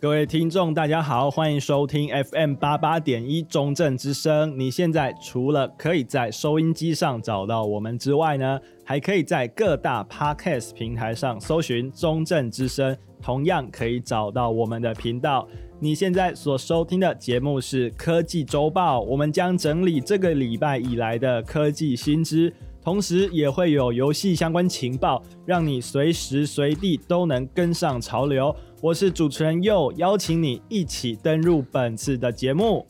各位听众，大家好，欢迎收听 FM 八八点一中正之声。你现在除了可以在收音机上找到我们之外呢，还可以在各大 Podcast 平台上搜寻中正之声，同样可以找到我们的频道。你现在所收听的节目是科技周报，我们将整理这个礼拜以来的科技新知。同时也会有游戏相关情报，让你随时随地都能跟上潮流。我是主持人佑，邀请你一起登入本次的节目。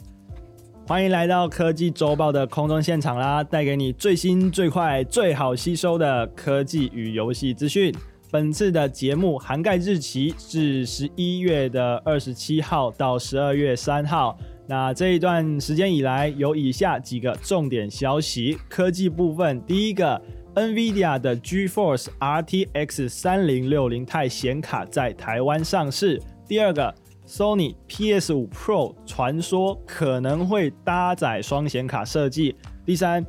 欢迎来到科技周报的空中现场啦，带给你最新、最快、最好吸收的科技与游戏资讯。本次的节目涵盖日期是十一月的二十七号到十二月三号。那这一段时间以来，有以下几个重点消息。科技部分，第一个，NVIDIA 的 GeForce RTX 三零六零 Ti 显卡在台湾上市。第二个，Sony PS 五 Pro 传说可能会搭载双显卡设计。第三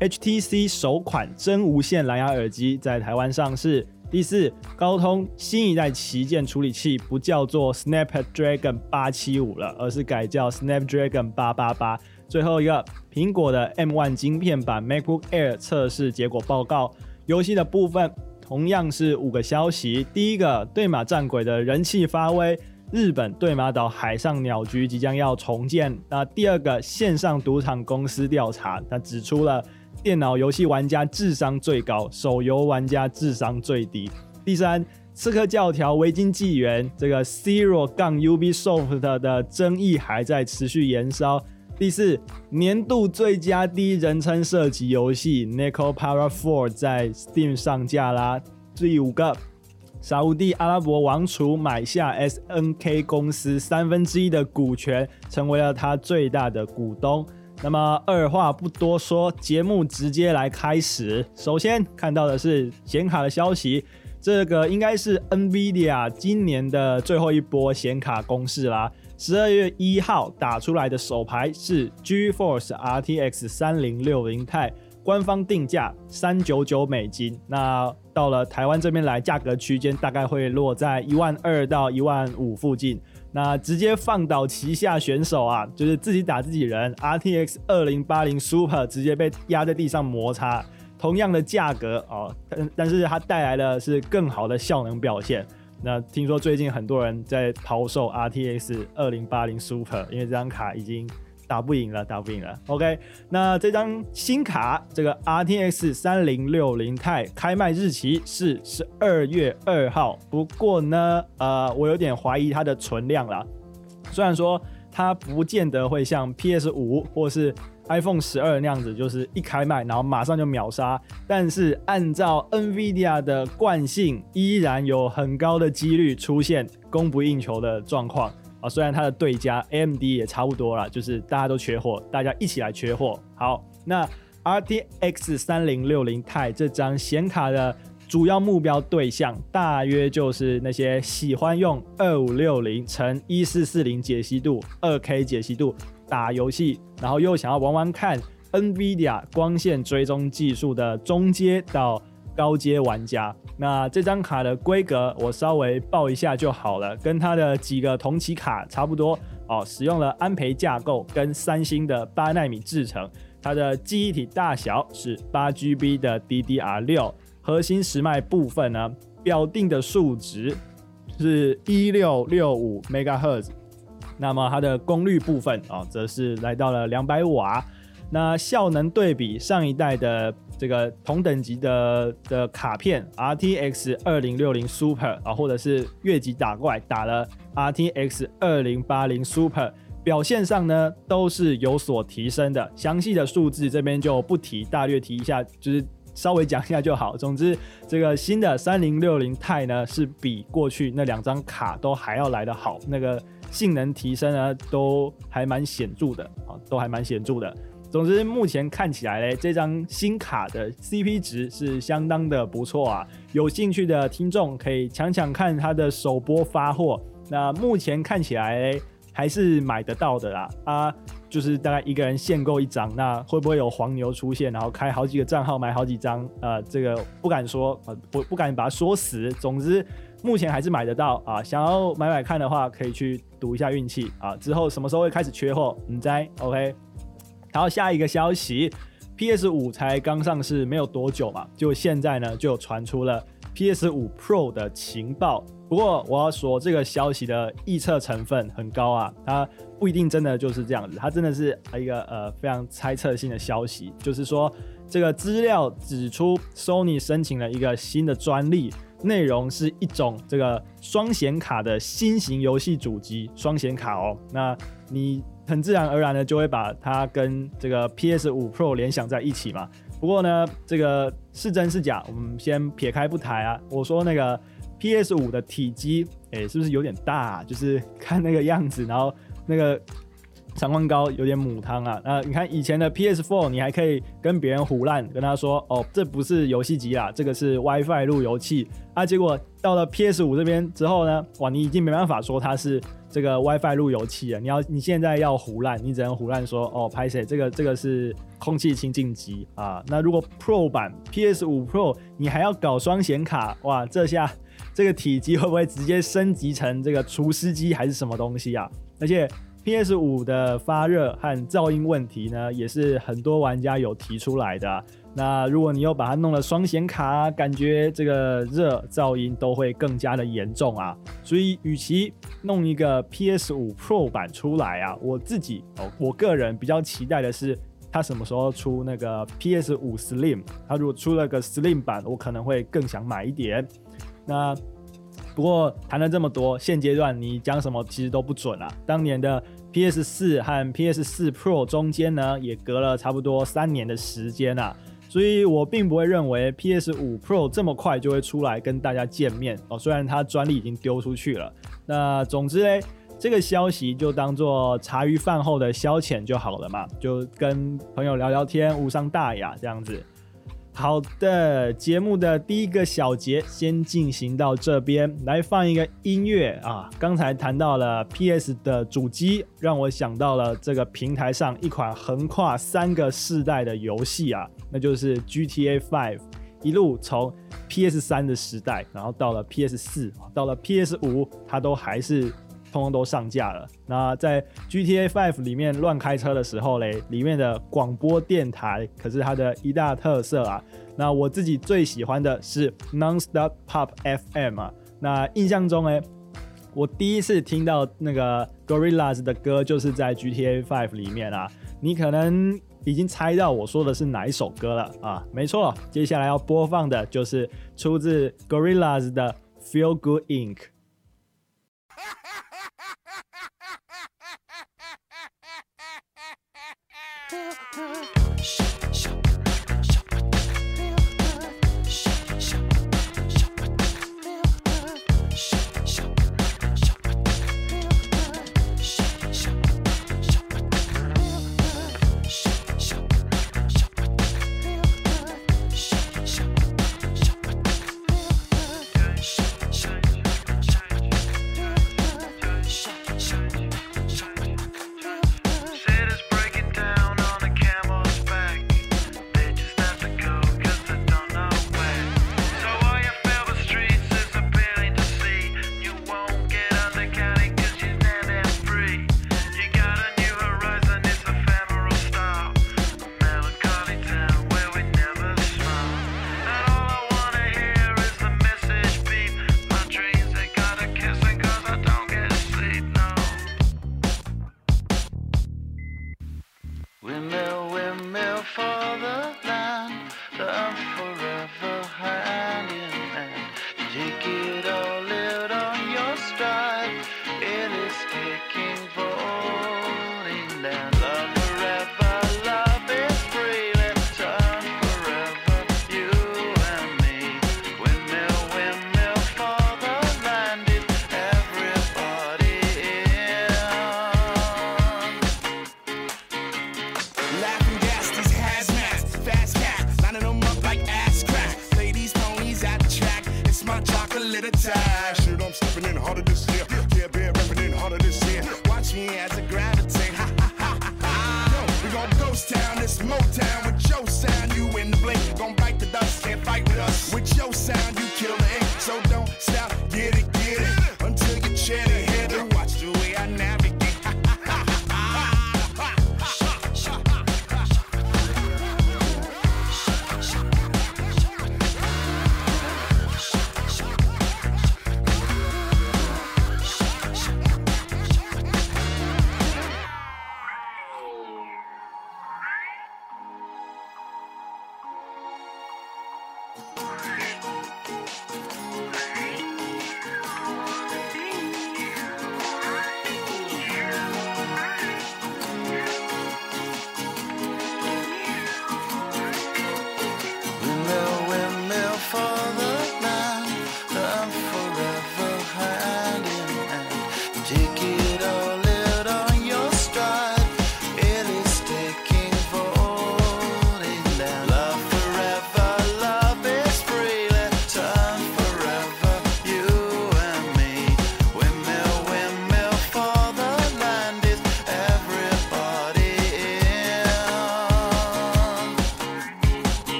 ，HTC 首款真无线蓝牙耳机在台湾上市。第四，高通新一代旗舰处理器不叫做 Snapdragon 八七五了，而是改叫 Snapdragon 八八八。最后一个，苹果的 M1 晶片版 MacBook Air 测试结果报告。游戏的部分同样是五个消息。第一个，对马战鬼的人气发威，日本对马岛海上鸟居即将要重建。那第二个，线上赌场公司调查，它指出了。电脑游戏玩家智商最高，手游玩家智商最低。第三，刺客教条：维京纪元这个 Zero 杠 Ubisoft 的争议还在持续延烧。第四，年度最佳第一人称射击游戏《Necropower 4》在 Steam 上架啦。第五个，沙乌地阿拉伯王储买下 SNK 公司三分之一的股权，成为了他最大的股东。那么二话不多说，节目直接来开始。首先看到的是显卡的消息，这个应该是 NVIDIA 今年的最后一波显卡攻势啦。十二月一号打出来的首牌是 GeForce RTX 三零六零 Ti，官方定价三九九美金。那到了台湾这边来，价格区间大概会落在一万二到一万五附近。那直接放倒旗下选手啊，就是自己打自己人，RTX 二零八零 Super 直接被压在地上摩擦。同样的价格哦，但但是它带来的是更好的效能表现。那听说最近很多人在抛售 RTX 二零八零 Super，因为这张卡已经。打不赢了，打不赢了。OK，那这张新卡，这个 RTX 三零六零 Ti 开卖日期是十二月二号。不过呢，呃，我有点怀疑它的存量了。虽然说它不见得会像 PS 五或是 iPhone 十二那样子，就是一开卖然后马上就秒杀。但是按照 NVIDIA 的惯性，依然有很高的几率出现供不应求的状况。啊，虽然它的对家 M D 也差不多了，就是大家都缺货，大家一起来缺货。好，那 RTX 三零六零 Ti 这张显卡的主要目标对象，大约就是那些喜欢用二五六零乘一四四零解析度、二 K 解析度打游戏，然后又想要玩玩看 NVIDIA 光线追踪技术的中阶到高阶玩家，那这张卡的规格我稍微报一下就好了，跟它的几个同期卡差不多哦。使用了安培架构跟三星的八纳米制程，它的记忆体大小是八 GB 的 DDR6，核心时脉部分呢，表定的数值是一六六五 MHz，那么它的功率部分啊，则是来到了两百瓦。那效能对比上一代的这个同等级的的卡片 RTX 二零六零 Super 啊，或者是越级打怪打了 RTX 二零八零 Super，表现上呢都是有所提升的。详细的数字这边就不提，大略提一下，就是稍微讲一下就好。总之，这个新的三零六零 t 呢是比过去那两张卡都还要来得好，那个性能提升呢都还蛮显著的啊，都还蛮显著的。总之，目前看起来嘞，这张新卡的 CP 值是相当的不错啊。有兴趣的听众可以抢抢看它的首波发货。那目前看起来嘞，还是买得到的啦。啊，就是大概一个人限购一张，那会不会有黄牛出现，然后开好几个账号买好几张？呃，这个不敢说，呃，不不敢把它说死。总之，目前还是买得到啊，想要买买看的话，可以去赌一下运气啊。之后什么时候会开始缺货？你猜？OK。然后下一个消息，PS 五才刚上市没有多久嘛，就现在呢就传出了 PS 五 Pro 的情报。不过我要说，这个消息的预测成分很高啊，它不一定真的就是这样子，它真的是一个呃非常猜测性的消息，就是说这个资料指出，Sony 申请了一个新的专利。内容是一种这个双显卡的新型游戏主机，双显卡哦，那你很自然而然的就会把它跟这个 PS 五 Pro 联想在一起嘛。不过呢，这个是真是假，我们先撇开不谈啊。我说那个 PS 五的体积，哎，是不是有点大啊？就是看那个样子，然后那个。长宽高有点母汤啊，那你看以前的 PS4，你还可以跟别人胡烂，跟他说哦，这不是游戏机啦，这个是 WiFi 路由器啊。结果到了 PS5 这边之后呢，哇，你已经没办法说它是这个 WiFi 路由器了。你要你现在要胡乱，你只能胡乱说哦，拍谢这个这个是空气清净机啊。那如果 Pro 版 PS5 Pro 你还要搞双显卡，哇，这下这个体积会不会直接升级成这个除湿机还是什么东西啊？而且。PS 五的发热和噪音问题呢，也是很多玩家有提出来的。那如果你又把它弄了双显卡，感觉这个热噪音都会更加的严重啊。所以，与其弄一个 PS 五 Pro 版出来啊，我自己哦，我个人比较期待的是，它什么时候出那个 PS 五 Slim？它如果出了个 Slim 版，我可能会更想买一点。那。不过谈了这么多，现阶段你讲什么其实都不准啊。当年的 PS 四和 PS 四 Pro 中间呢，也隔了差不多三年的时间啊，所以我并不会认为 PS 五 Pro 这么快就会出来跟大家见面哦。虽然它专利已经丢出去了，那总之呢，这个消息就当做茶余饭后的消遣就好了嘛，就跟朋友聊聊天，无伤大雅这样子。好的，节目的第一个小节先进行到这边，来放一个音乐啊。刚才谈到了 PS 的主机，让我想到了这个平台上一款横跨三个世代的游戏啊，那就是 GTA Five，一路从 PS 三的时代，然后到了 PS 四，到了 PS 五，它都还是。通通都上架了。那在 GTA 5里面乱开车的时候嘞，里面的广播电台可是它的一大特色啊。那我自己最喜欢的是 Nonstop Pop FM 啊。那印象中哎，我第一次听到那个 Gorillaz 的歌就是在 GTA 5里面啊。你可能已经猜到我说的是哪一首歌了啊？没错，接下来要播放的就是出自 Gorillaz 的 Feel Good Inc。Shake.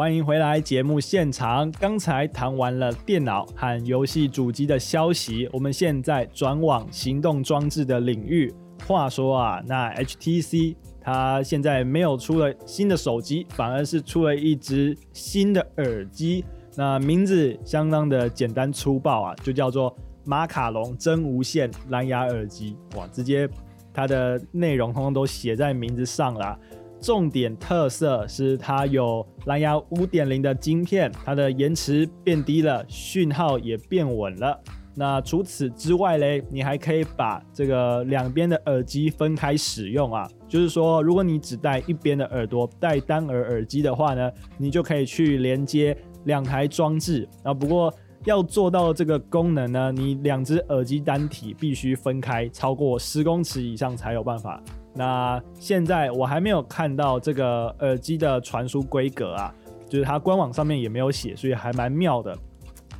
欢迎回来节目现场。刚才谈完了电脑和游戏主机的消息，我们现在转往行动装置的领域。话说啊，那 HTC 它现在没有出了新的手机，反而是出了一只新的耳机。那名字相当的简单粗暴啊，就叫做马卡龙真无线蓝牙耳机。哇，直接它的内容通通都写在名字上了。重点特色是它有蓝牙五点零的晶片，它的延迟变低了，讯号也变稳了。那除此之外嘞，你还可以把这个两边的耳机分开使用啊。就是说，如果你只戴一边的耳朵，戴单耳耳机的话呢，你就可以去连接两台装置。啊，不过要做到这个功能呢，你两只耳机单体必须分开超过十公尺以上才有办法。那现在我还没有看到这个耳机的传输规格啊，就是它官网上面也没有写，所以还蛮妙的。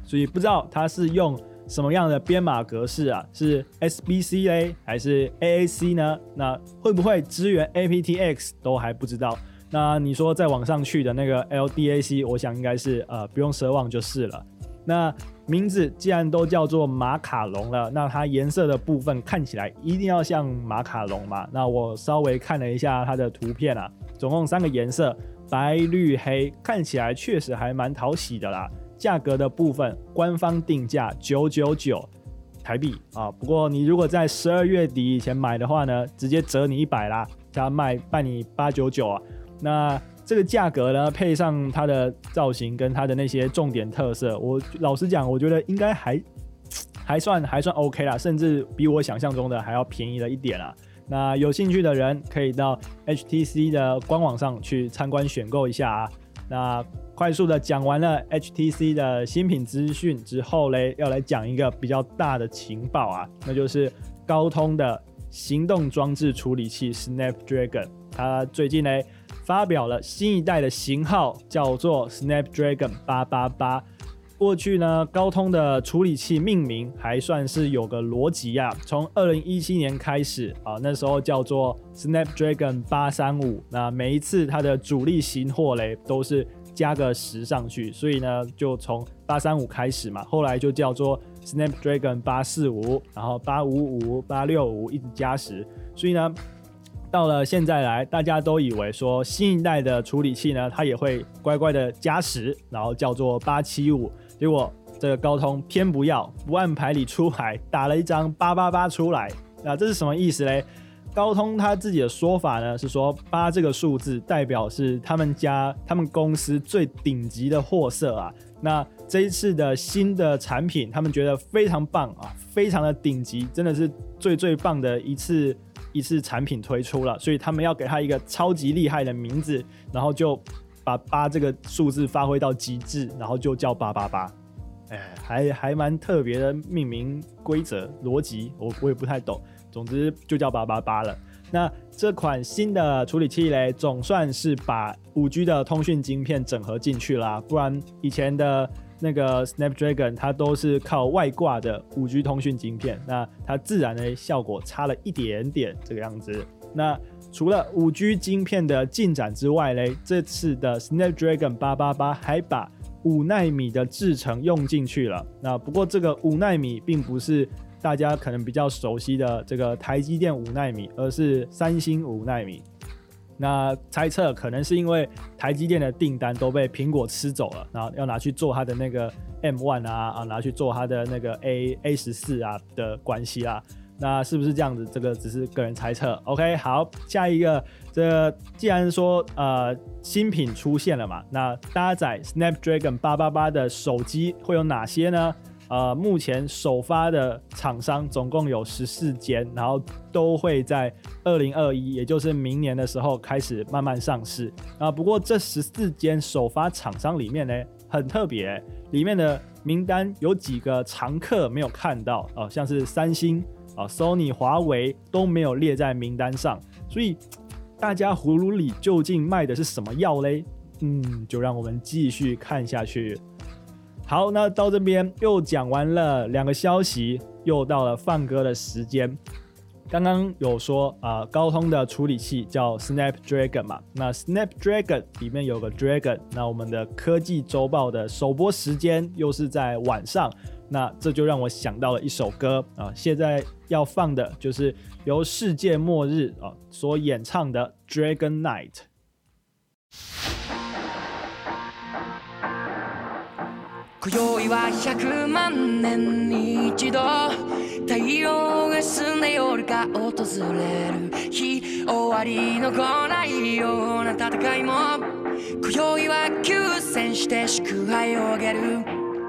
所以不知道它是用什么样的编码格式啊？是 SBC 还是 AAC 呢？那会不会支援 aptX 都还不知道。那你说再往上去的那个 LDAC，我想应该是呃不用奢望就是了。那名字既然都叫做马卡龙了，那它颜色的部分看起来一定要像马卡龙嘛？那我稍微看了一下它的图片啊，总共三个颜色，白、绿、黑，看起来确实还蛮讨喜的啦。价格的部分，官方定价九九九台币啊，不过你如果在十二月底以前买的话呢，直接折你一百啦，加卖办你八九九啊，那。这个价格呢，配上它的造型跟它的那些重点特色，我老实讲，我觉得应该还还算还算 OK 啦，甚至比我想象中的还要便宜了一点啦。那有兴趣的人可以到 HTC 的官网上去参观选购一下啊。那快速的讲完了 HTC 的新品资讯之后嘞，要来讲一个比较大的情报啊，那就是高通的行动装置处理器 Snapdragon，它最近呢。发表了新一代的型号，叫做 Snapdragon 888。过去呢，高通的处理器命名还算是有个逻辑啊。从二零一七年开始啊，那时候叫做 Snapdragon 835。那每一次它的主力型号嘞，都是加个十上去，所以呢，就从835开始嘛。后来就叫做 Snapdragon 845，然后855、865一直加十，所以呢。到了现在来，大家都以为说新一代的处理器呢，它也会乖乖的加十，然后叫做八七五。结果这个高通偏不要，不按牌理出牌，打了一张八八八出来。那这是什么意思嘞？高通他自己的说法呢是说，八这个数字代表是他们家他们公司最顶级的货色啊。那这一次的新的产品，他们觉得非常棒啊，非常的顶级，真的是最最棒的一次。一次产品推出了，所以他们要给它一个超级厉害的名字，然后就把八这个数字发挥到极致，然后就叫八八八，哎，还还蛮特别的命名规则逻辑，我我也不太懂，总之就叫八八八了。那这款新的处理器嘞，总算是把五 G 的通讯晶片整合进去了，不然以前的。那个 Snapdragon 它都是靠外挂的五 G 通讯晶片，那它自然的效果差了一点点这个样子。那除了五 G 晶片的进展之外嘞，这次的 Snapdragon 888还把五奈米的制程用进去了。那不过这个五奈米并不是大家可能比较熟悉的这个台积电五奈米，而是三星五奈米。那猜测可能是因为台积电的订单都被苹果吃走了，然后要拿去做它的那个 M one 啊啊，拿去做它的那个 A A 十四啊的关系啊。那是不是这样子？这个只是个人猜测。OK，好，下一个，这既然说呃新品出现了嘛，那搭载 Snapdragon 888的手机会有哪些呢？呃，目前首发的厂商总共有十四间，然后都会在二零二一，也就是明年的时候开始慢慢上市啊。不过这十四间首发厂商里面呢，很特别，里面的名单有几个常客没有看到啊，像是三星啊、Sony、华为都没有列在名单上，所以大家葫芦里究竟卖的是什么药嘞？嗯，就让我们继续看下去。好，那到这边又讲完了两个消息，又到了放歌的时间。刚刚有说啊、高通的处理器叫 Snapdragon 嘛，那 Snapdragon 里面有个 Dragon，那我们的科技周报的首播时间又是在晚上，那这就让我想到了一首歌啊、现在要放的就是由世界末日啊、所演唱的 Dragon Night。今宵は百万年に一度太阳が沈んで夜が访れる日终わりの来ないような戦いも今宵は休戦して祝杯をあげる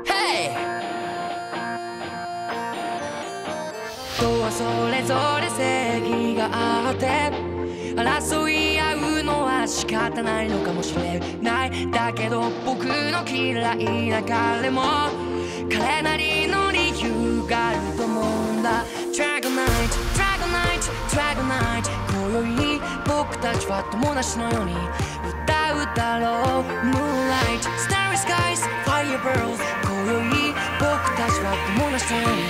Hey! 人はそれぞれ正义があって争い仕方ないのかもしれない。だけど仆の嫌いな彼も彼なりの理由があると思うんだ。Dragon Night, Dragon Night, Dragon Night 今宵仆たちは友达のように歌うだろう。Moonlight, Starry Skies, Firebirds 今宵仆たちは友达のように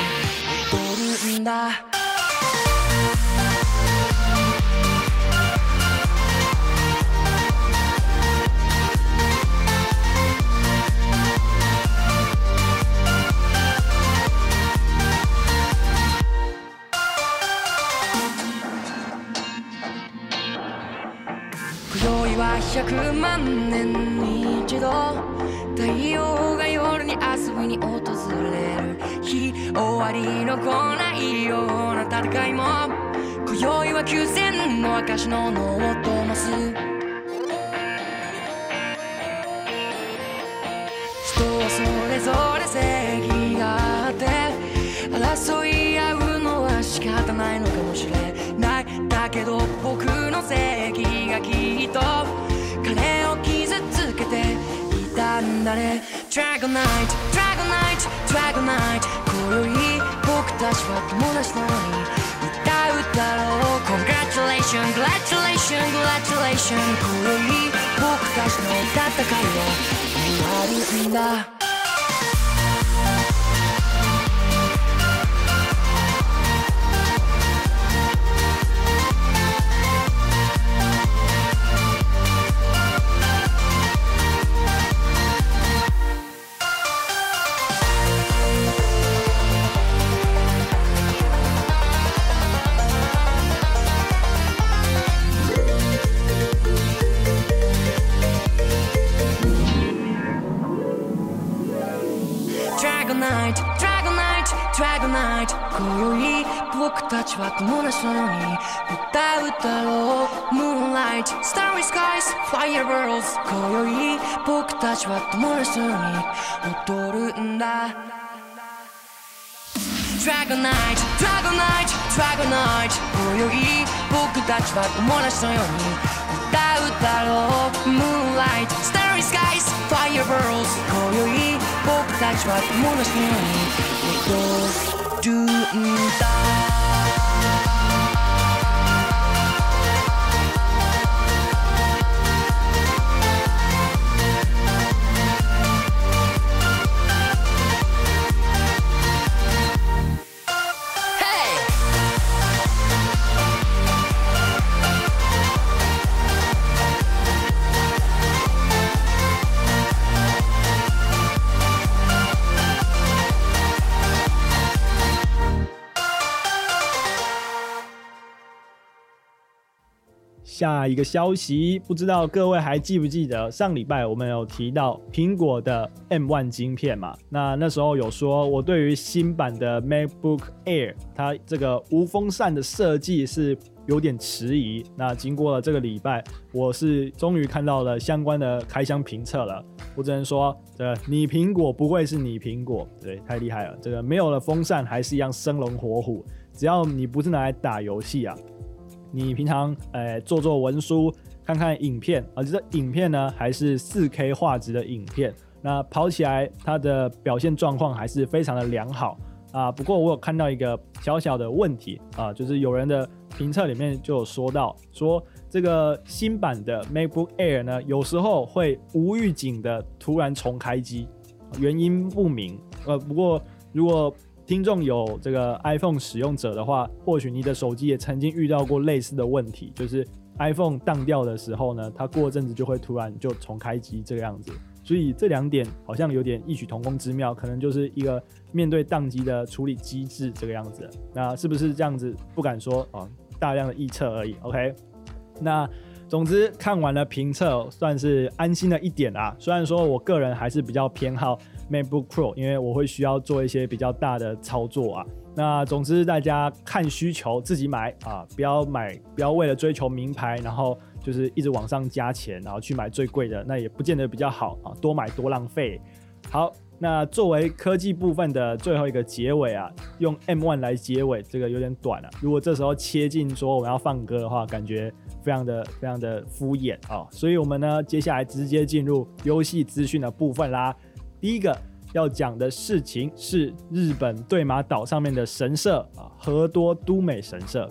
踊るんだ。100万年に一度太阳が夜に游びに访れる日终わりの来ないような戦いも今宵は休戦の证の音を灯す。人はそれぞれ正义があって争い合うのは仕方ないのかもしれないだけど仆の正义がきっと彼を伤つけていたんだね Dragon Night, Dragon Night, Dragon Night 今宵仆たちは友达なのに歌うだろう Congratulation Congratulation Congratulation 今宵仆たちの戦いは终わるんだ たちは友达のように歌うだろう Moonlight, Starry Skies, Firebirds 今宵仆たちは友达のように踊るんだ Dragon Night, Dragon Night, Dragon Night 今宵仆たちは友达のように歌うだろう Moonlight, Starry Skies, Firebirds 今宵仆たちは友达のように踊る do mm, da. 下一个消息，不知道各位还记不记得上礼拜我们有提到苹果的 M1 晶片嘛？那那时候有说我对于新版的 MacBook Air 它这个无风扇的设计是有点迟疑。那经过了这个礼拜，我是终于看到了相关的开箱评测了。我只能说，这你苹果不会是你苹果，对，太厉害了。这个没有了风扇还是一样生龙活虎，只要你不是拿来打游戏啊。你平常诶、做做文书，看看影片，而且这影片呢还是四 K 画质的影片，那跑起来它的表现状况还是非常的良好啊。不过我有看到一个小小的问题啊，就是有人的评测里面就有说到，说这个新版的 MacBook Air 呢，有时候会无预警的突然重开机，原因不明。呃，不过如果听众有这个 iPhone 使用者的话，或许你的手机也曾经遇到过类似的问题，就是 iPhone 当掉的时候呢，它过阵子就会突然就重开机这个样子。所以这两点好像有点异曲同工之妙，可能就是一个面对宕机的处理机制这个样子。那是不是这样子？不敢说啊，大量的预测而已。OK，那总之看完了评测，算是安心了一点啊。虽然说我个人还是比较偏好 MacBook Pro，因为我会需要做一些比较大的操作啊。那总之大家看需求自己买啊，不要买，不要为了追求名牌，然后。就是一直往上加钱，然后去买最贵的，那也不见得比较好啊，多买多浪费。好，那作为科技部分的最后一个结尾啊，用 M1 来结尾，这个有点短了啊。如果这时候切进说我们要放歌的话，感觉非常的非常的敷衍啊。所以我们呢，接下来直接进入游戏资讯的部分啦。第一个要讲的事情是日本对马岛上面的神社啊，和多都美神社。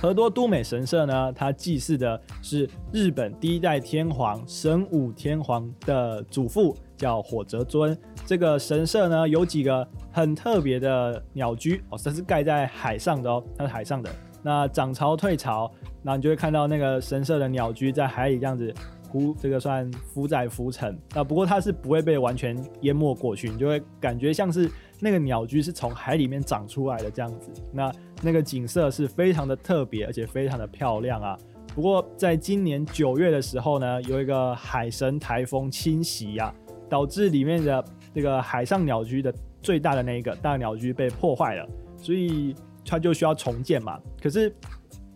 和多都美神社呢，它祭祀的是日本第一代天皇神武天皇的祖父，叫火泽尊。这个神社呢，有几个很特别的鸟居哦，它是盖在海上的哦，它是海上的。那涨潮退潮，那你就会看到那个神社的鸟居在海里这样子这个算浮载浮沉。那不过它是不会被完全淹没过去，你就会感觉像是。那个鸟居是从海里面长出来的，这样子，那那个景色是非常的特别，而且非常的漂亮啊。不过在今年九月的时候呢，有一个海神台风侵袭呀，导致里面的这个海上鸟居的最大的那一个大鸟居被破坏了，所以它就需要重建嘛。可是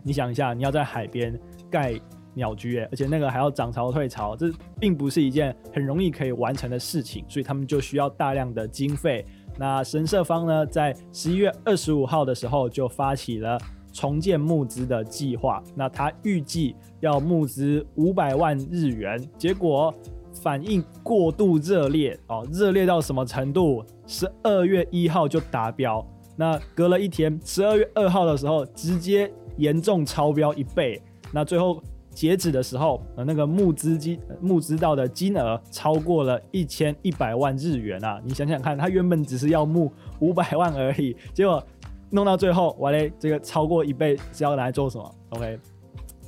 你想一下，你要在海边盖鸟居，而且那个还要涨潮退潮，这并不是一件很容易可以完成的事情，所以他们就需要大量的经费。那神社方呢，在十一月二十五号的时候就发起了重建募资的计划。那他预计要募资五百万日元，结果反应过度热烈哦，热烈到什么程度？十二月一号就达标，那隔了一天，十二月二号的时候直接严重超标一倍。那最后。截止的时候，呃，那个募资金募资到的金额超过了一千一百万日元啊！你想想看，他原本只是要募五百万而已，结果弄到最后，哇嘞，这个超过一倍是要拿来做什么？OK，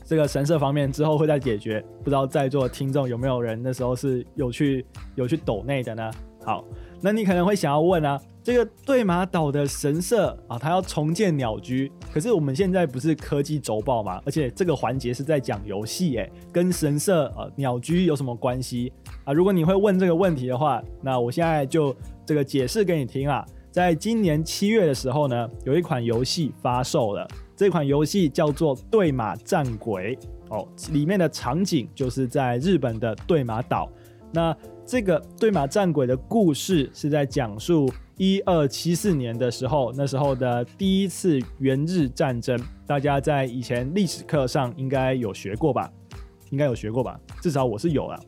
这个神社方面之后会再解决，不知道在座听众有没有人那时候是有去有去抖内的呢？好，那你可能会想要问啊，这个对马岛的神社啊，它要重建鸟居，可是我们现在不是科技周报吗？而且这个环节是在讲游戏，诶，跟神社啊鸟居有什么关系啊？如果你会问这个问题的话，那我现在就这个解释给你听啊。在今年七月的时候呢，有一款游戏发售了，这款游戏叫做《对马战鬼》哦，里面的场景就是在日本的对马岛，那。这个对马战鬼的故事是在讲述一二七四年的时候，那时候的第一次元日战争，大家在以前历史课上应该有学过吧？应该有学过吧？至少我是有了。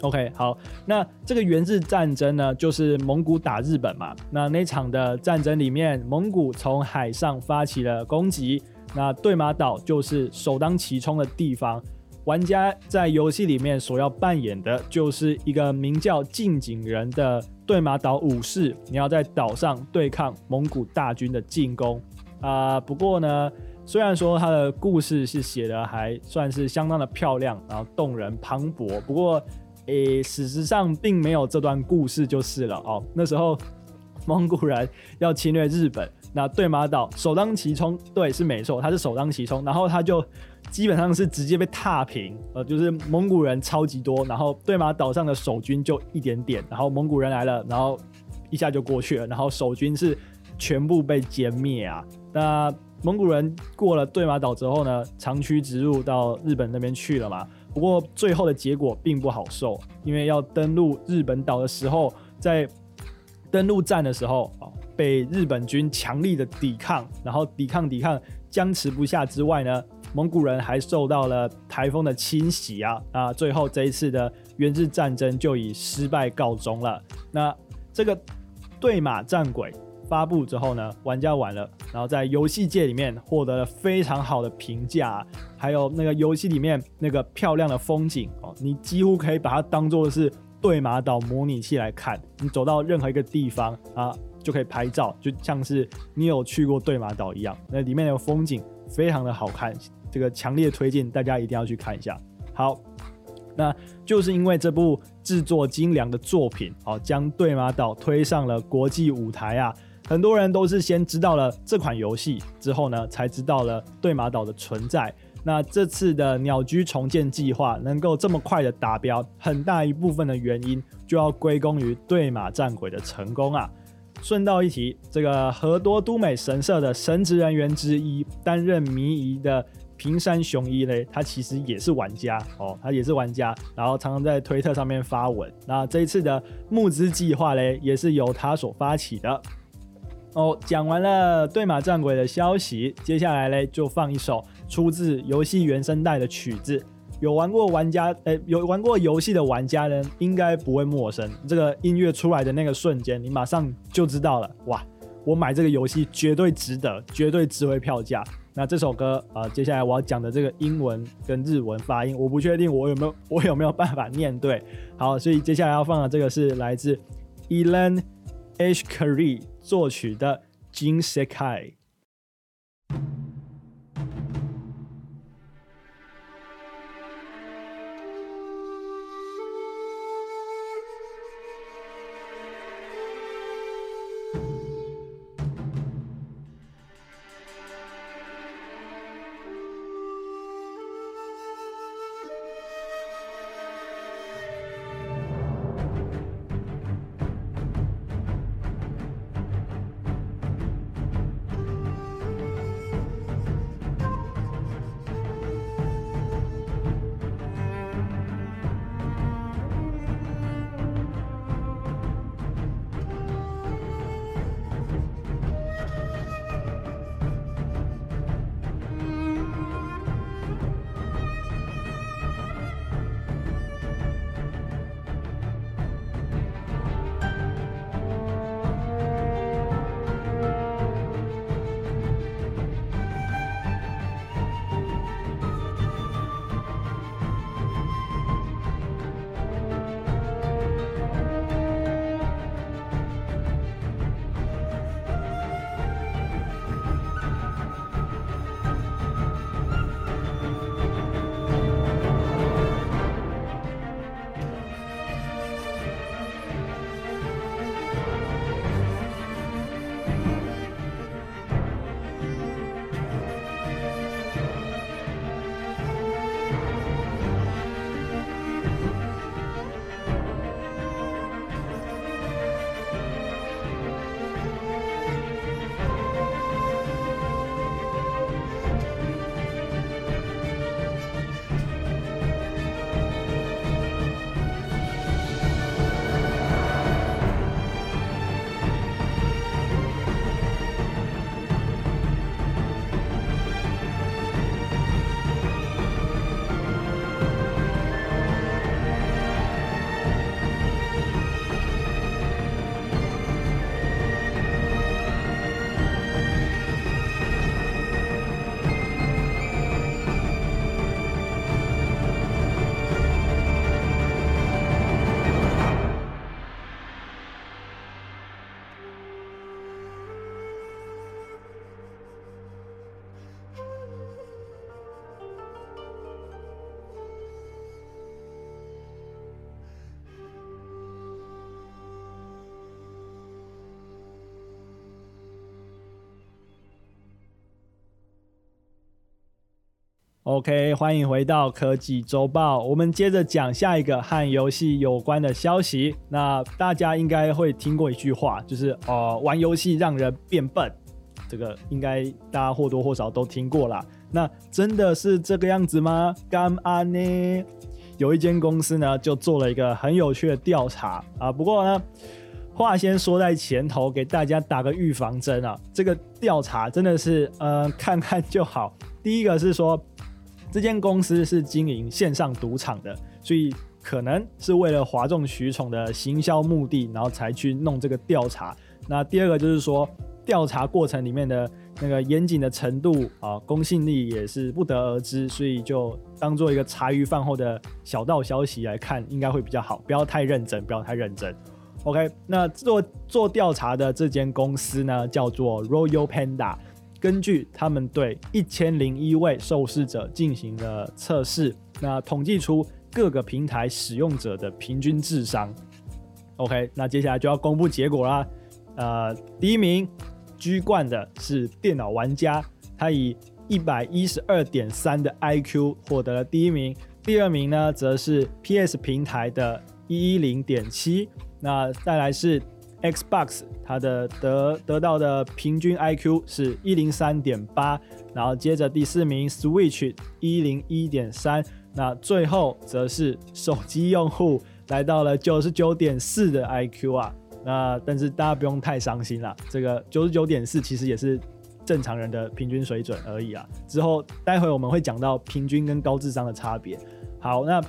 OK，好，那这个元日战争呢，就是蒙古打日本嘛。那那场的战争里面，蒙古从海上发起了攻击，那对马岛就是首当其冲的地方。玩家在游戏里面所要扮演的就是一个名叫近景人的对马岛武士，你要在岛上对抗蒙古大军的进攻啊、不过呢，虽然说他的故事是写的还算是相当的漂亮，然后动人磅礴，不过诶，事实上并没有这段故事就是了哦。那时候蒙古人要侵略日本，那对马岛首当其冲，对，是没错，他是首当其冲，然后他就。基本上是直接被踏平，呃，就是蒙古人超级多，然后对马岛上的守军就一点点，然后蒙古人来了，然后一下就过去了，然后守军是全部被歼灭啊。那蒙古人过了对马岛之后呢，长驱直入到日本那边去了嘛。不过最后的结果并不好受，因为要登陆日本岛的时候，在登陆战的时候啊，被日本军强力的抵抗，然后抵抗抵抗僵持不下之外呢。蒙古人还受到了台风的侵袭啊啊！最后这一次的援日战争就以失败告终了。那这个对马战鬼发布之后呢，玩家玩了，然后在游戏界里面获得了非常好的评价，还有那个游戏里面那个漂亮的风景哦，你几乎可以把它当做是对马岛模拟器来看，你走到任何一个地方啊，就可以拍照，就像是你有去过对马岛一样。那里面的风景非常的好看，这个强烈推荐大家一定要去看一下。好，那就是因为这部制作精良的作品，哦，将对马岛推上了国际舞台啊。很多人都是先知道了这款游戏之后呢，才知道了对马岛的存在。那这次的鸟居重建计划能够这么快的达标，很大一部分的原因就要归功于对马战鬼的成功啊。顺道一提，这个和多都美神社的神职人员之一，担任迷疑的平山雄一嘞，他其实也是玩家哦，他也是玩家，然后常常在推特上面发文。那这一次的募资计划嘞，也是由他所发起的。哦，讲完了对马战鬼的消息，接下来嘞就放一首出自游戏原声带的曲子。有玩过玩家，诶，有玩过游戏的玩家呢，应该不会陌生。这个音乐出来的那个瞬间，你马上就知道了。哇，我买这个游戏绝对值得，绝对值回票价。那这首歌啊，接下来我要讲的这个英文跟日文发音，我不确定我有没有我有没有办法念对。好，所以接下来要放的这个是来自 Elen Eshkeri 作曲的《Jinsekai》。OK，欢迎回到科技周报。我们接着讲下一个和游戏有关的消息。那大家应该会听过一句话，就是“呃，玩游戏让人变笨”。这个应该大家或多或少都听过啦。那真的是这个样子吗？干嘛呢？有一间公司呢，就做了一个很有趣的调查啊。不过呢，话先说在前头，给大家打个预防针啊。这个调查真的是呃，看看就好。第一个是说。这间公司是经营线上赌场的，所以可能是为了哗众取宠的行销目的，然后才去弄这个调查。那第二个就是说，调查过程里面的那个严谨的程度啊，公信力也是不得而知，所以就当做一个茶余饭后的小道消息来看，应该会比较好，不要太认真，不要太认真。OK，那做做调查的这间公司呢，叫做 Royal Panda。根据他们对一千零一位受试者进行了测试，那统计出各个平台使用者的平均智商。OK，那接下来就要公布结果啦。呃，第一名居冠的是电脑玩家，他以一百一十二点三的 IQ 获得了第一名。第二名呢，则是 PS 平台的一一零点七。那再来是。Xbox 它的得得到的平均 IQ 是一零三点八，然后接着第四名 Switch 一零一点三，那最后则是手机用户来到了九十九点四的 IQ 啊，那但是大家不用太伤心啦，这个九十九点四其实也是正常人的平均水准而已啊。之后待会我们会讲到平均跟高智商的差别。好，那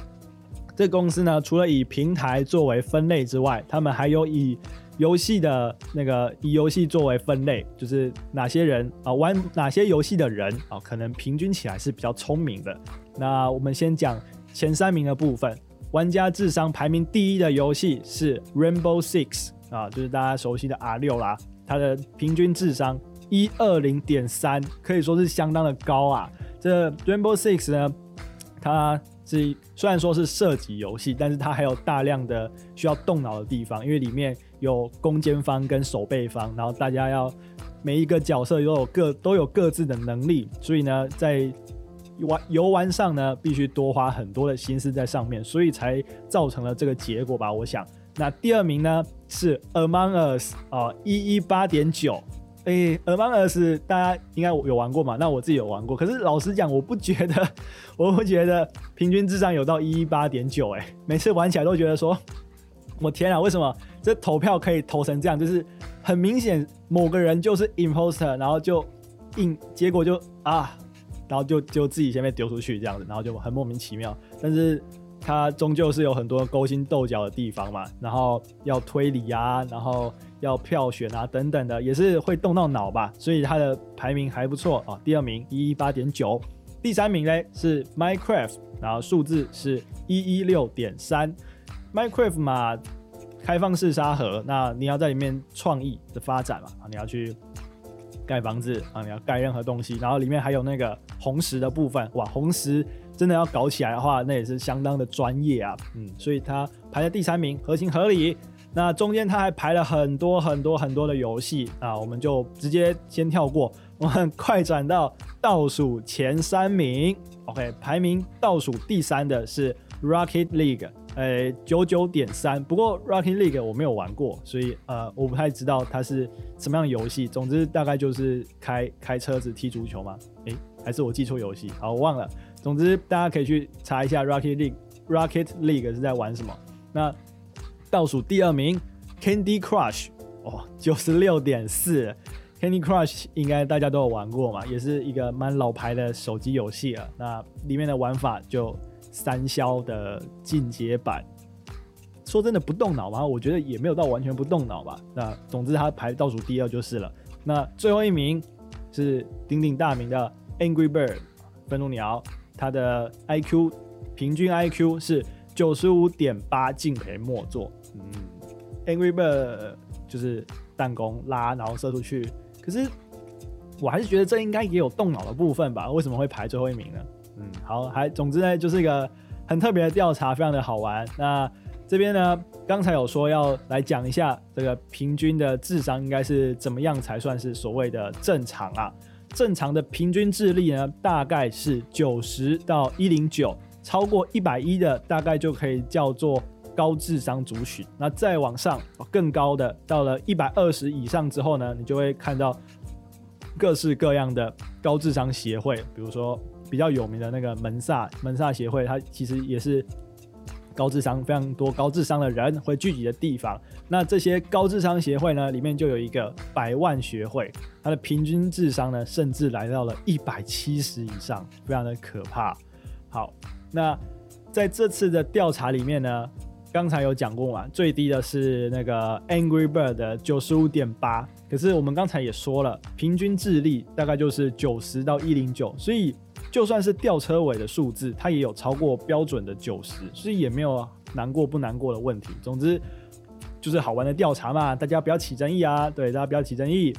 这公司呢，除了以平台作为分类之外，他们还有以游戏的那个以游戏作为分类，就是哪些人啊玩哪些游戏的人啊，可能平均起来是比较聪明的。那我们先讲前三名的部分，玩家智商排名第一的游戏是 Rainbow Six 啊，就是大家熟悉的 R 六啦，它的平均智商一二零点三，可以说是相当的高啊。这 Rainbow Six 呢，它是虽然说是射击游戏，但是它还有大量的需要动脑的地方，因为里面。有攻坚方跟守备方，然后大家要每一个角色都有各都有各自的能力，所以呢，在玩游玩上呢，必须多花很多的心思在上面，所以才造成了这个结果吧。我想，那第二名呢是 Among Us 啊，一一八点九。诶，Among Us 大家应该有玩过嘛？那我自己有玩过，可是老实讲，我不觉得，我不觉得平均智商有到一一八点九。诶，每次玩起来都觉得说。我天啊，为什么这投票可以投成这样？就是很明显某个人就是 imposter，然后就硬结果就啊，然后就就自己先被丢出去这样子，然后就很莫名其妙。但是它终究是有很多勾心斗角的地方嘛，然后要推理啊，然后要票选啊等等的，也是会动到脑吧。所以它的排名还不错啊，第二名一一八点九，第三名嘞是 Minecraft，然后数字是一一六点三。Minecraft 嘛，开放式沙盒，那你要在里面创意的发展嘛，啊，你要去盖房子啊，你要盖任何东西，然后里面还有那个红石的部分，哇，红石真的要搞起来的话，那也是相当的专业啊，嗯，所以它排在第三名，合情合理。那中间它还排了很多很多很多的游戏啊，我们就直接先跳过，我们快转到倒数前三名，OK，排名倒数第三的是 Rocket League。呃，九九点三。不过 Rocket League 我没有玩过，所以呃，我不太知道它是什么样的游戏。总之，大概就是开开车子踢足球嘛。诶，还是我记错游戏？好，我忘了。总之，大家可以去查一下 Rocket League。Rocket League 是在玩什么？那倒数第二名 Candy Crush，哦，九十六点四。Candy Crush 应该大家都有玩过嘛，也是一个蛮老牌的手机游戏了。那里面的玩法就。三消的进阶版，说真的不动脑吗？我觉得也没有到完全不动脑吧。那总之它排倒数第二就是了。那最后一名是鼎鼎大名的 Angry Bird 愤怒鸟，它的 IQ 平均 IQ 是九十五点八，敬陪末座。嗯，Angry Bird 就是弹弓拉然后射出去，可是我还是觉得这应该也有动脑的部分吧？为什么会排最后一名呢？嗯，好，还总之呢，就是一个很特别的调查，非常的好玩。那这边呢，刚才有说要来讲一下这个平均的智商应该是怎么样才算是所谓的正常啊？正常的平均智力呢，大概是九十到一零九，超过一百一的大概就可以叫做高智商族群。那再往上更高的，到了一百二十以上之后呢，你就会看到各式各样的高智商协会，比如说。比较有名的那个门萨门萨协会，它其实也是高智商非常多高智商的人会聚集的地方。那这些高智商协会呢，里面就有一个百万学会，它的平均智商呢，甚至来到了一百七十以上，非常的可怕。好，那在这次的调查里面呢，刚才有讲过嘛，最低的是那个 Angry Bird 的九十五点八，可是我们刚才也说了，平均智力大概就是九十到一零九，所以就算是吊车尾的数字，它也有超过标准的九十，所以也没有难过不难过的问题。总之就是好玩的调查嘛，大家不要起争议啊，对，大家不要起争议。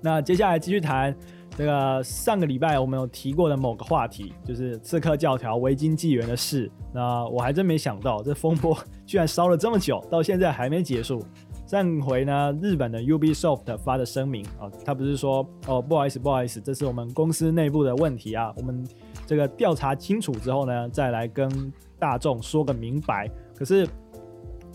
那接下来继续谈。这个上个礼拜我们有提过的某个话题，就是刺客教条维京纪元的事。那我还真没想到，这风波居然烧了这么久，到现在还没结束。上回呢，日本的 Ubisoft 发的声明啊，他不是说哦，不好意思，不好意思，这是我们公司内部的问题啊，我们这个调查清楚之后呢，再来跟大众说个明白。可是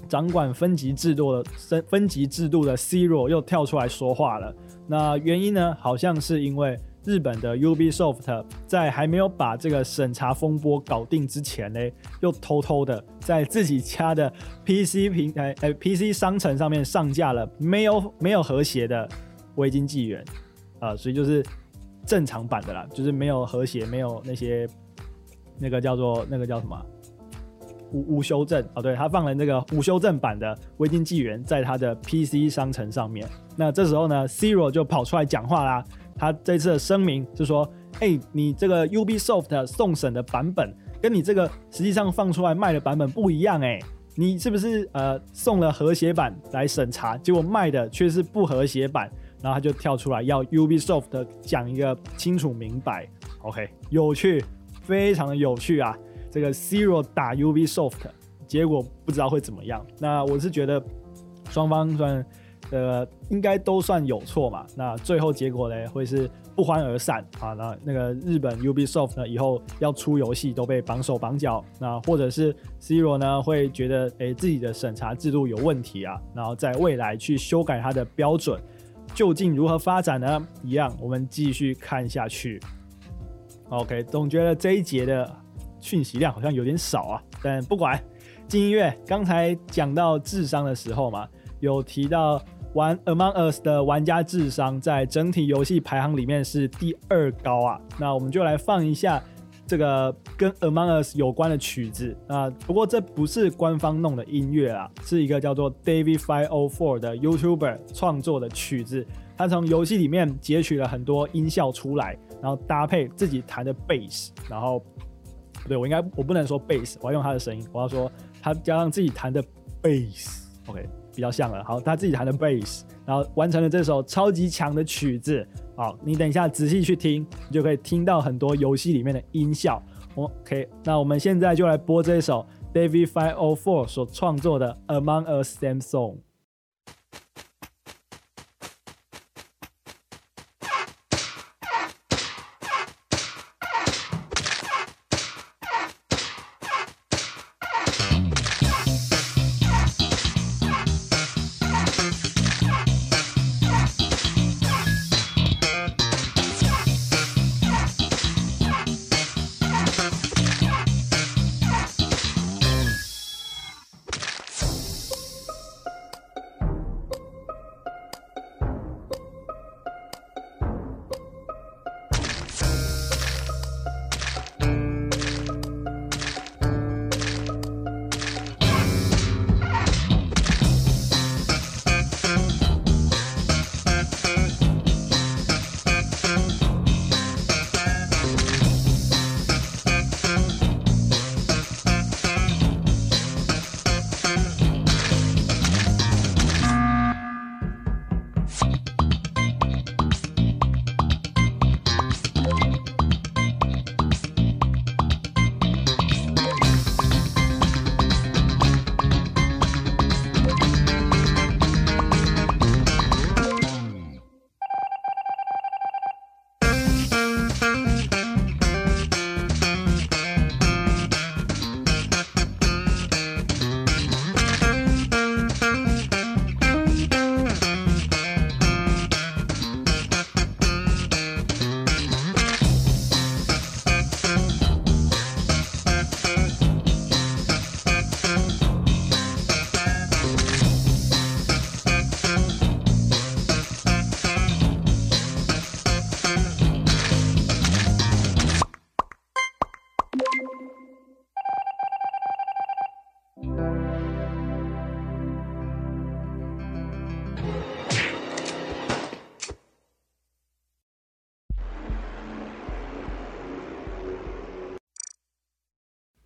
掌管分级制度的分分级制度的 Zero 又跳出来说话了。那原因呢？好像是因为日本的 Ubisoft 在还没有把这个审查风波搞定之前呢，又偷偷的在自己家的 PC 平台、哎、PC 商城上面上架了没有没有和谐的维京纪元啊，所以就是正常版的啦，就是没有和谐，没有那些那个叫做那个叫什么？无无修正哦，对，他放了那个无修正版的《维京纪元》在他的 PC 商城上面。那这时候呢，Zero 就跑出来讲话啦。他这次的声明就说：“哎、你这个 UB Soft 送审的版本，跟你这个实际上放出来卖的版本不一样哎、你是不是呃送了和谐版来审查，结果卖的却是不和谐版？”然后他就跳出来要 UB Soft 讲一个清楚明白。OK，有趣，非常的有趣啊。这个 Zero 打 UB Soft，结果不知道会怎么样。那我是觉得双方算呃应该都算有错嘛。那最后结果呢会是不欢而散啊。那那个日本 Ubisoft 呢以后要出游戏都被绑手绑脚。那或者是 Zero 呢会觉得诶自己的审查制度有问题啊，然后在未来去修改它的标准，究竟如何发展呢？一样，我们继续看下去。OK，总觉得这一节的。讯息量好像有点少啊，但不管。进音乐，刚才讲到智商的时候嘛，有提到玩 Among Us 的玩家智商在整体游戏排行里面是第二高啊。那我们就来放一下这个跟 Among Us 有关的曲子啊。不过这不是官方弄的音乐啊，是一个叫做 David Five O Four 的 YouTuber 创作的曲子。他从游戏里面截取了很多音效出来，然后搭配自己弹的 Bass，然后。不对，我应该我不能说 bass，我要用他的声音，我要说他加上自己弹的 bass，OK，比较像了。好，他自己弹的 bass，然后完成了这首超级强的曲子。好，你等一下仔细去听，你就可以听到很多游戏里面的音效。OK，那我们现在就来播这首 David Five O Four 所创作的 Among Us Theme Song。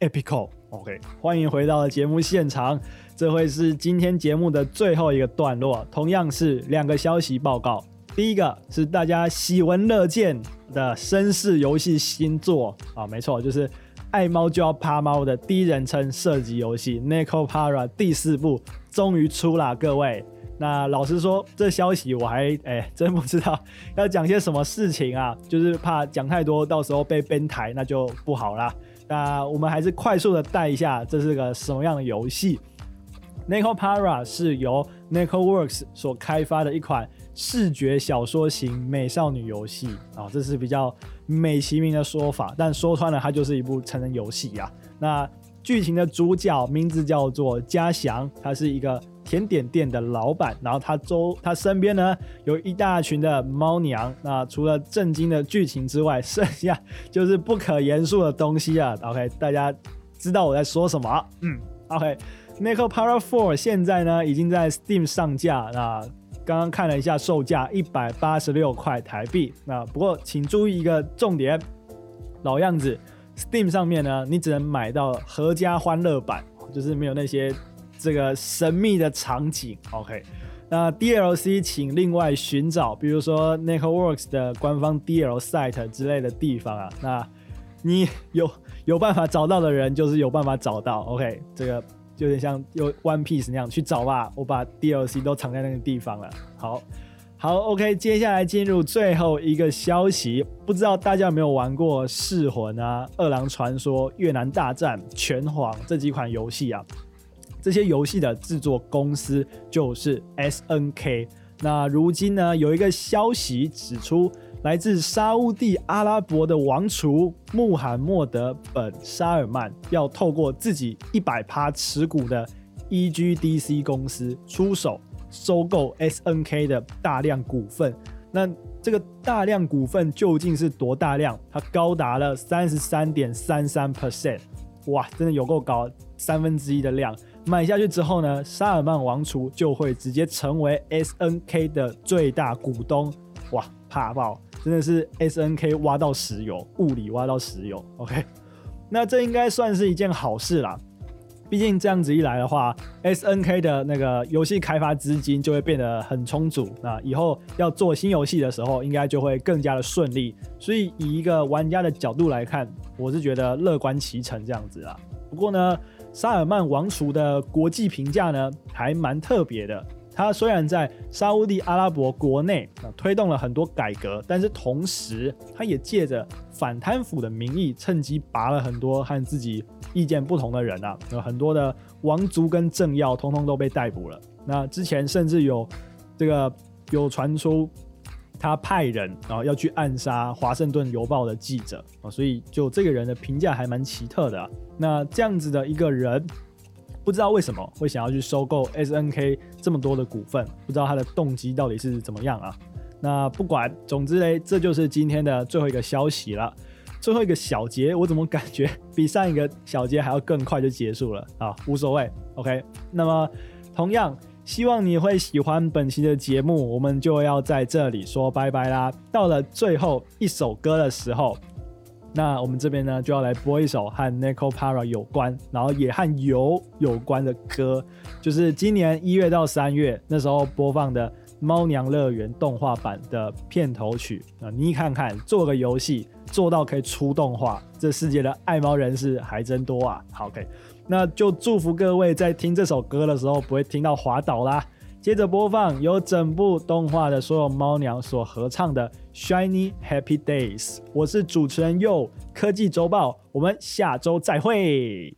Epico。OK，欢迎回到节目现场，这会是今天节目的最后一个段落，同样是两个消息报告。第一个是大家喜闻乐见的绅士游戏新作啊，没错，就是爱猫就要趴猫的第一人称射击游戏《Necopara》第四部终于出了，各位。那老实说，这消息我还 哎、真不知道要讲些什么事情啊，就是怕讲太多，到时候被边台那就不好啦。那我们还是快速的带一下，这是个什么样的游戏？《NekoPara》是由 NekoWorks 所开发的一款。视觉小说型美少女游戏啊，这是比较美其名的说法，但说穿了，它就是一部成人游戏呀。那剧情的主角名字叫做嘉祥，他是一个甜点店的老板，然后他周他身边呢有一大群的猫娘。那除了震惊的剧情之外，剩下就是不可言述的东西啊。OK，大家知道我在说什么？嗯，OK，Necopara Four 现在呢已经在 Steam 上架那。刚刚看了一下售价一百八十六块台币。那不过请注意一个重点，老样子，Steam 上面呢，你只能买到合家欢乐版，就是没有那些这个神秘的场景。OK，那 DLC 请另外寻找，比如说 NecoWorks 的官方 DL site 之类的地方啊。那你有有办法找到的人，就是有办法找到。OK，这个。有点像用 One Piece 那样去找吧，我把 DLC 都藏在那个地方了。好，好，OK，接下来进入最后一个消息，不知道大家有没有玩过《噬魂》啊、《饿狼传说》、《越南大战》、《拳皇》这几款游戏啊？这些游戏的制作公司就是 SNK。那如今呢，有一个消息指出。来自沙乌地阿拉伯的王储穆罕默德本沙尔曼要透过自己一百趴持股的 EGDC 公司出手收购 SNK 的大量股份。那这个大量股份究竟是多大量？它高达了三十三点三三 percent，哇，真的有够高，三分之一的量。买下去之后呢，沙尔曼王储就会直接成为 SNK 的最大股东。哇，怕爆！真的是 SNK 挖到石油，物理挖到石油。OK，那这应该算是一件好事啦。毕竟这样子一来的话，SNK 的那个游戏开发资金就会变得很充足。那以后要做新游戏的时候，应该就会更加的顺利。所以以一个玩家的角度来看，我是觉得乐观其成这样子啦。不过呢，萨尔曼王储的国际评价呢，还蛮特别的。他虽然在沙乌地阿拉伯国内啊推动了很多改革，但是同时他也借着反贪腐的名义，趁机拔了很多和自己意见不同的人啊，有很多的王族跟政要通通都被逮捕了。那之前甚至有这个有传出他派人啊要去暗杀《华盛顿邮报》的记者啊，所以就这个人的评价还蛮奇特的。那这样子的一个人。不知道为什么会想要去收购 SNK 这么多的股份，不知道他的动机到底是怎么样啊？那不管，总之嘞，这就是今天的最后一个消息了。最后一个小节，我怎么感觉比上一个小节还要更快就结束了啊？无所谓，OK。那么同样，希望你会喜欢本期的节目，我们就要在这里说拜拜啦。到了最后一首歌的时候。那我们这边呢，就要来播一首和 Necopara 有关，然后也和油有关的歌，就是今年一月到三月那时候播放的《猫娘乐园》动画版的片头曲。那你看看，做个游戏做到可以出动画，这世界的爱猫人士还真多啊。好，OK，那就祝福各位在听这首歌的时候不会听到滑倒啦。接着播放由整部动画的所有猫娘所合唱的《Shiny Happy Days》。我是主持人佑，科技周报，我们下周再会。